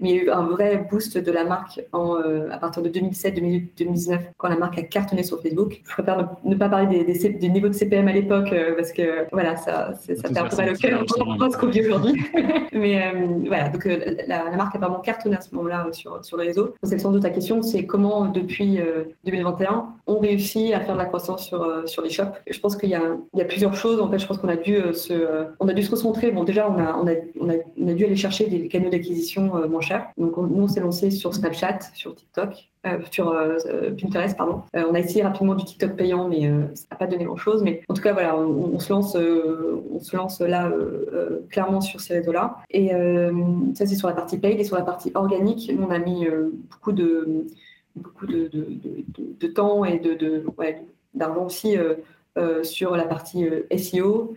mais il y a eu un vrai boost de la marque en, euh, à partir de 2017-2019, quand la marque a cartonné sur Facebook. Je préfère ne, pas parler des, des, des, niveaux de CPM à l'époque, euh, parce que voilà, ça, ça fait un peu mal au cœur ce qu'on vit aujourd'hui. mais euh, voilà, donc la, marque a vraiment cartonné à ce moment-là sur, sur le réseau. C'est sans doute ta question, c'est comment depuis 2021, on réussit à faire de la croissance sur, sur les shops. Je pense qu'il y, y, a plusieurs choses. En fait, je pense qu'on a dû se, on a dû se concentrer. Bon, déjà, on a, on a, on a, on a dû aller chercher des canaux d'acquisition moins donc nous, on s'est lancé sur Snapchat, sur TikTok, euh, sur euh, Pinterest, pardon. Euh, on a essayé rapidement du TikTok payant, mais ça n'a pas donné grand-chose. Mais en tout cas, voilà, on, se lance, on se lance là clairement sur ces réseaux-là. Et ça, c'est sur la partie paid et sur la partie organique. on a mis beaucoup de beaucoup de, temps et de, d'argent aussi sur la partie SEO, euh,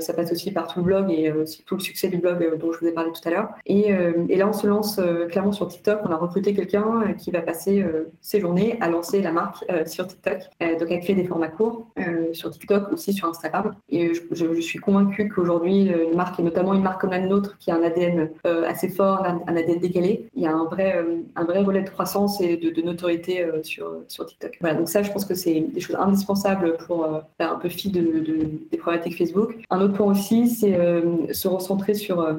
ça passe aussi par tout le blog et euh, tout le succès du blog euh, dont je vous ai parlé tout à l'heure. Et, là, on se lance clairement sur TikTok. On a recruté quelqu'un qui va passer ses journées à lancer la marque sur TikTok. donc, à créer des formats courts sur TikTok, aussi sur Instagram. Et je, suis convaincue qu'aujourd'hui, une marque, et notamment une marque comme la nôtre, qui a un ADN assez fort, un, ADN décalé, il y a un vrai, un vrai relais de croissance et de, notoriété sur, sur TikTok. Voilà, donc ça, je pense que c'est des choses indispensables pour faire un peu fi de, de, des problématiques Facebook un autre point aussi, c'est euh, se recentrer sur, euh,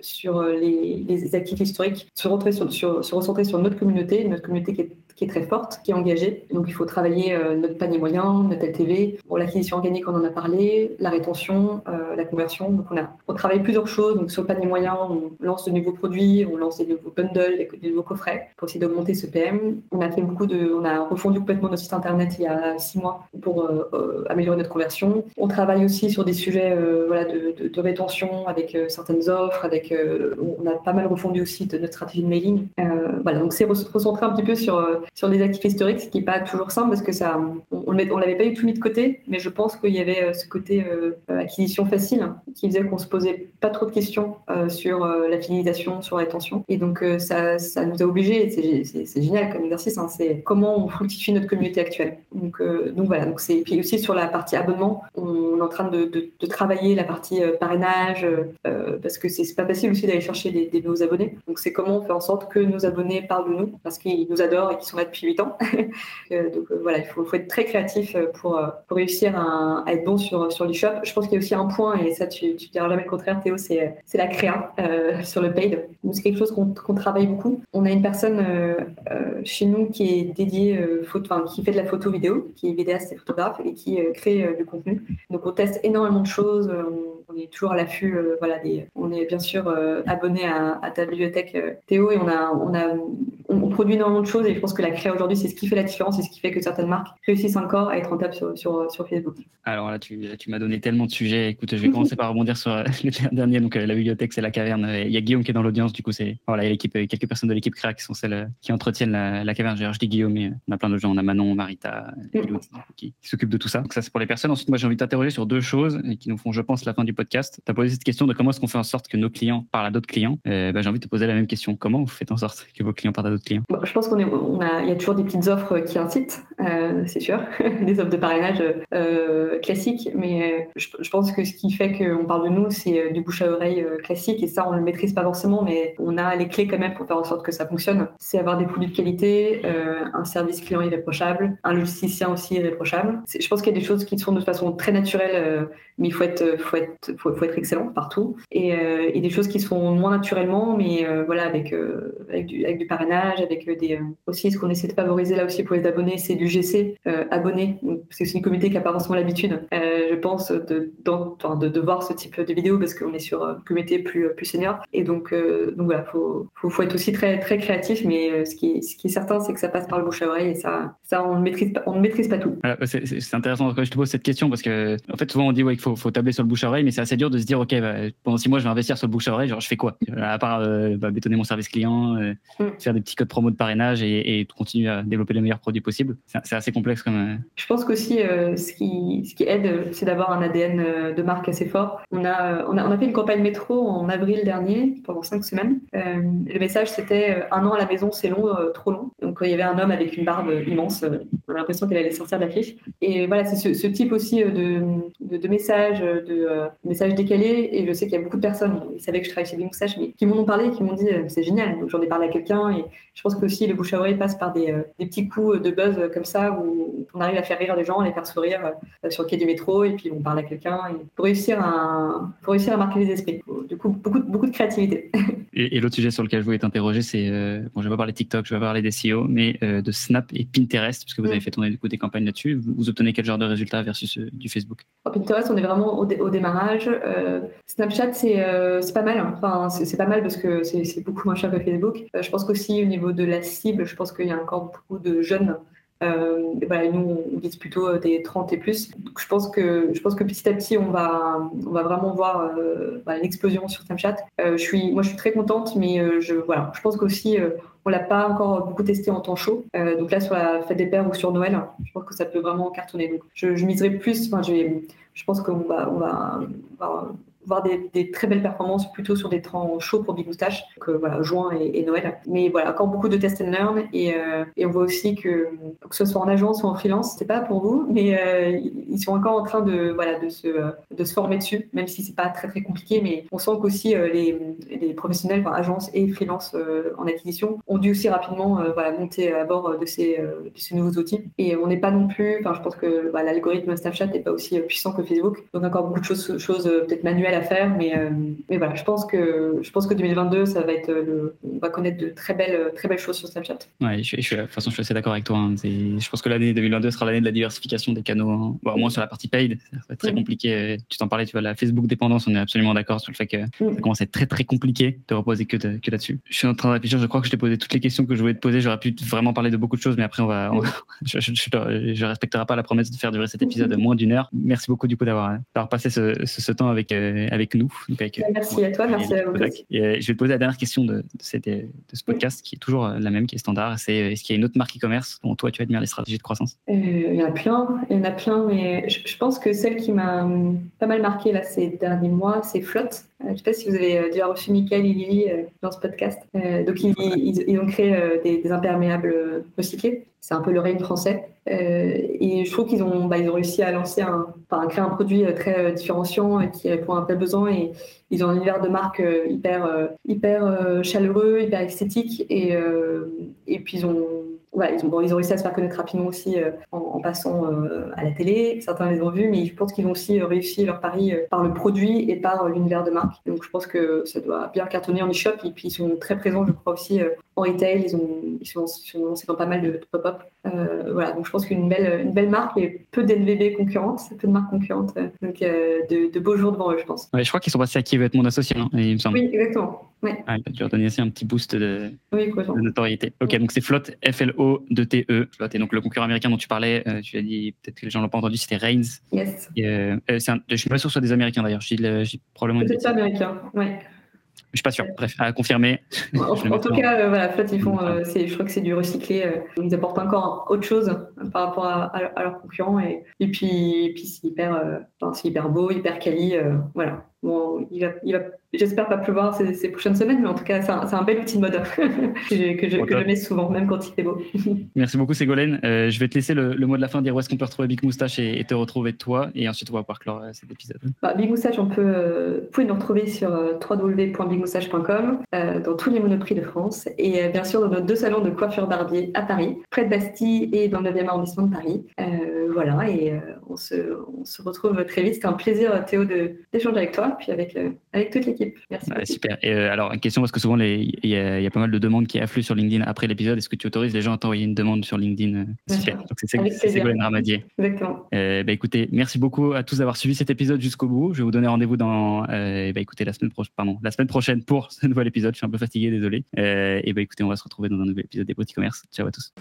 sur les, les, actifs historiques, se, sur, se recentrer sur notre communauté, notre communauté qui est qui est très forte, qui est engagée. Donc il faut travailler euh, notre panier moyen, notre LTV. Pour l'acquisition organique, on en a parlé, la rétention, euh, la conversion. Donc on, travaille plusieurs choses. Donc sur le panier moyen, on lance de nouveaux produits, on lance des nouveaux bundles, des, nouveaux coffrets pour essayer d'augmenter ce PM. On a fait beaucoup de, on a refondu complètement notre site internet il y a six mois pour euh, améliorer notre conversion. On travaille aussi sur des sujets voilà, de, de, rétention avec certaines offres, avec, on a pas mal refondu aussi de notre stratégie de mailing. voilà, donc c'est recentrer un petit peu sur sur les actifs historiques, ce qui n'est pas toujours simple parce que ça, on ne l'avait pas du tout mis de côté, mais je pense qu'il y avait euh, ce côté euh, acquisition facile qui faisait qu'on se posait pas trop de questions euh, sur la fidélisation, sur la rétention. Et donc ça, ça nous a obligés, c'est génial comme exercice, hein, c'est comment on fructifie notre communauté actuelle. Donc, donc voilà, donc c'est puis aussi sur la partie abonnement, on est en train de, de, travailler la partie parrainage parce que c'est pas facile aussi d'aller chercher des, des, nouveaux abonnés. Donc c'est comment on fait en sorte que nos abonnés parlent de nous parce qu'ils nous adorent et qu'ils sont là depuis 8 ans. Euh, donc euh, voilà, il faut, être très créatif euh, pour, réussir à, être bon sur, sur l'e-shop. Je pense qu'il y a aussi un point, et ça tu ne diras jamais le contraire Théo, c'est la créa sur le paid. C'est quelque chose qu'on travaille beaucoup. On a une personne chez nous qui est dédiée, photo, qui fait de la photo vidéo, qui est vidéaste et photographe et qui crée du contenu. Donc on teste énormément de choses, on, est toujours à l'affût, voilà, on est bien sûr abonné à, ta bibliothèque Théo et on a on, produit énormément de choses et je pense que la créa aujourd'hui, c'est ce qui fait la différence et ce qui fait que certaines marques réussissent encore à être rentables sur, sur, sur Facebook. Alors là, tu, tu m'as donné tellement de sujets. Écoute, je vais commencer par rebondir sur euh, le dernier. Donc, euh, la bibliothèque, c'est la caverne. Il y a Guillaume qui est dans l'audience. Du coup, c'est voilà, il y a l'équipe, euh, quelques personnes de l'équipe créa qui sont celles qui entretiennent la, caverne. Je dis Guillaume, mais on a plein de gens. On a Manon, Marita, qui, qui s'occupent de tout ça. Donc, ça, c'est pour les personnes. Ensuite, moi, j'ai envie de t'interroger sur deux choses et qui nous font, je pense, la fin du podcast. Tu as posé cette question de comment est-ce qu'on fait en sorte que nos clients parlent à d'autres clients. bah, j'ai envie de te poser la même question. Comment vous faites en sorte que vos clients parlent à d'autres clients Je pense qu'on on a, il y a toujours des petites offres qui incitent, euh, c'est sûr, des offres de parrainage euh, classiques, mais je, pense que ce qui fait qu'on parle de nous, c'est du bouche à oreille classique, et ça, on ne le maîtrise pas forcément, mais on a les clés quand même pour faire en sorte que ça fonctionne. C'est avoir des produits de qualité, un service client irréprochable, un logisticien aussi irréprochable. Je pense qu'il y a des choses qui se font de façon très naturelle, mais il faut être, excellent partout, et, des choses qui se font moins naturellement, mais voilà, avec, avec du parrainage, avec des, aussi ce qu'on essaie de favoriser là aussi pour les abonnés, c'est du GC euh, abonné. C'est une communauté qui n'a pas forcément l'habitude, euh, je pense, de, de, de, voir ce type de vidéo parce qu'on est sur une communauté plus, plus senior. Et donc, euh, donc voilà, faut, faut, faut, être aussi très, très créatif, mais ce qui, ce qui est certain, c'est que ça passe par le bouche à oreille et ça, ça on, ne maîtrise pas, on ne maîtrise pas tout. c'est intéressant que je te pose cette question parce que, en fait, souvent on dit ouais, qu'il faut, faut tabler sur le bouche à oreille, mais c'est assez dur de se dire, OK, bah, pendant six mois, je vais investir sur le bouche à oreille, genre je fais quoi? À part bah, bétonner mon service client, mm. faire des petits code promo de parrainage et, et continuer à développer les meilleurs produits possibles. C'est assez complexe comme. Je pense qu'aussi, ce, qui, ce qui aide, c'est d'avoir un ADN de marque assez fort. On a, on a, on a fait une campagne métro en avril dernier, pendant cinq semaines. le message, c'était un an à la maison, c'est long, trop long. Il y avait un homme avec une barbe immense. on a l'impression qu'elle allait sortir de la fiche. Et voilà, c'est ce, type aussi de, de, messages, de messages décalés. Et je sais qu'il y a beaucoup de personnes, ils savaient que je travaillais chez Big Moustache, mais qui m'en ont parlé, qui m'ont dit c'est génial. Donc, j'en ai parlé à quelqu'un. Et je pense que aussi le bouche à oreille passe par des, des, petits coups de buzz comme ça, où on arrive à faire rire les gens, les faire sourire sur le quai du métro, et puis on parle à quelqu'un. Pour réussir à, pour réussir à marquer les esprits. Du coup, beaucoup, beaucoup de créativité. Et, l'autre sujet sur lequel je voulais t'interroger, c'est, euh, bon, je vais pas parler de TikTok, je vais parler des CEO, mais euh, de Snap et Pinterest, parce que vous avez mm. fait tourner du coup, des campagnes là-dessus. Vous, obtenez quel genre de résultats versus euh, du Facebook? Pinterest, on est vraiment au, démarrage. Snapchat, c'est, c'est pas mal. Hein. Enfin, c'est, pas mal parce que c'est, beaucoup moins cher que Facebook. je pense qu'aussi au niveau de la cible, je pense qu'il y a encore beaucoup de jeunes euh, voilà, nous, on vise plutôt euh, des 30 et plus. Je pense que je pense que petit à petit, on va on va vraiment voir euh, bah, l'explosion sur Snapchat. je suis moi, je suis très contente, mais je voilà, je pense qu'aussi on l'a pas encore beaucoup testé en temps chaud. donc là, sur la fête des pères ou sur Noël, je pense que ça peut vraiment cartonner. Donc je, miserai plus. Enfin, je, je pense qu'on on va voir des, très belles performances plutôt sur des temps chauds pour Big Moustache, que voilà, juin et, Noël. Mais voilà, encore beaucoup de test and learn et, euh, et, on voit aussi que que ce soit en agence ou en freelance, c'est pas pour vous, mais euh, ils sont encore en train de voilà de se de se former dessus, même si c'est pas très très compliqué. Mais on sent qu'aussi euh, les, les professionnels, enfin, agences et freelance en acquisition, ont dû aussi rapidement voilà monter à bord de ces de ces nouveaux outils. Et on n'est pas non plus, enfin je pense que voilà, l'algorithme Snapchat n'est pas aussi puissant que Facebook, donc encore beaucoup de choses peut-être manuelles à faire, mais, euh, mais voilà, je pense que je pense que 2022, ça va être le, on va connaître de très belles très belles choses sur Snapchat. Ouais, je, je, de toute façon, je suis assez d'accord avec toi. Hein. Je pense que l'année 2022 sera l'année de la diversification des canaux, hein. au moins sur la partie paid. Ça va être très compliqué. Tu t'en parlais, tu vois, la Facebook dépendance, on est absolument d'accord sur le fait que ça commence à être très très compliqué de reposer que, que là-dessus. Je suis en train de réfléchir. Je crois que je t'ai posé toutes les questions que je voulais te poser. J'aurais pu vraiment parler de beaucoup de choses, mais après on va, je, je, respecterai pas la promesse de faire durer cet épisode moins d'une heure. Merci beaucoup du coup d'avoir passé ce, ce, temps avec euh, avec nous merci à toi, merci à vous. Euh, je vais te poser la dernière question de, de, ce podcast, qui est toujours euh, la même, qui est standard. C'est euh, est-ce qu'il y a une autre marque e-commerce dont toi tu admires les stratégies de croissance? Il y en a plein, il y en a plein, mais je, pense que celle qui m'a pas mal marqué là ces derniers mois, c'est Flotte. Je ne sais pas si vous avez déjà reçu Michael et Lily dans ce podcast. donc ils, ont créé des, imperméables recyclés. C'est un peu le règne français. Euh, et je trouve qu'ils ont, bah, ils ont réussi à lancer enfin, à créer un produit euh, très euh, différenciant qui répond à un tel besoin. Et ils ont un univers de marque hyper, hyper chaleureux, hyper esthétique. Et, et puis ils ont ils, ont, ils ont réussi à se faire connaître rapidement aussi en, passant à la télé. Certains les ont vus, mais je pense qu'ils ont aussi réussi leur pari par le produit et par l'univers de marque. Donc je pense que ça doit bien cartonner en e-shop. Et puis ils sont très présents, je crois aussi, en retail. Ils, ont, ils, sont, lancés dans pas mal de, pop-up. voilà, donc je pense qu'une belle, une belle marque et peu d'NVB concurrentes, peu de marques concurrentes. Donc euh, de, beaux jours devant eux, je pense. je crois qu'ils sont passés à Kiev être mon associé, hein, il me semble. Oui, exactement. Ouais. Ah, tu leur donner aussi un petit boost de, notoriété. Ok, donc c'est Flotte, F-L-O-D-T-E. Flotte. Et donc le concurrent américain dont tu parlais, euh, tu as dit, peut-être que les gens l'ont pas entendu, c'était Reigns. Yes. Euh, je suis pas sûr que ce soit des Américains d'ailleurs. J'ai probablement. Peut-être américain, ouais. Je suis pas sûr. Bref, à confirmer. En, tout cas, euh, voilà, Flotte, ils font, euh, je crois que c'est du recyclé. Euh, ils apportent encore autre chose par rapport à, leurs concurrents. Et, et puis, puis c'est hyper, hyper beau, hyper quali. voilà. Bon, il va, il va J'espère pas pleuvoir ces, ces, prochaines semaines, mais en tout cas, c'est un, un, bel outil de mode que, je, que, je, mets souvent, même quand il fait beau. Merci beaucoup, Ségolène. Euh, je vais te laisser le, mot de la fin, dire où est-ce qu'on peut retrouver Big Moustache et, te retrouver toi, et ensuite on va pouvoir clore euh, cet épisode. Bah, Big Moustache, on peut, euh, vous pouvez nous retrouver sur www.bigmoustache.com, dans tous les monoprix de France, et bien sûr dans nos deux salons de coiffure barbier à Paris, près de Bastille et dans le 9e arrondissement de Paris. Voilà, et on se, on, se, retrouve très vite. C'était un plaisir, Théo, d'échanger avec toi, puis avec, avec toute l'équipe. Merci. super. Et euh, alors, une question, parce que souvent, il y, a pas mal de demandes qui affluent sur LinkedIn après l'épisode. Est-ce que tu autorises les gens à t'envoyer une demande sur LinkedIn euh, Super. Donc, c'est Ségolène Ramadier. Exactement. Euh, bah, écoutez, merci beaucoup à tous d'avoir suivi cet épisode jusqu'au bout. Je vais vous donner rendez-vous dans, bah, écoutez, la semaine, pardon, la semaine prochaine pour ce nouvel épisode. Je suis un peu fatigué, désolé. et bah, écoutez, on va se retrouver dans un nouvel épisode des Petits Commerces. Ciao à tous.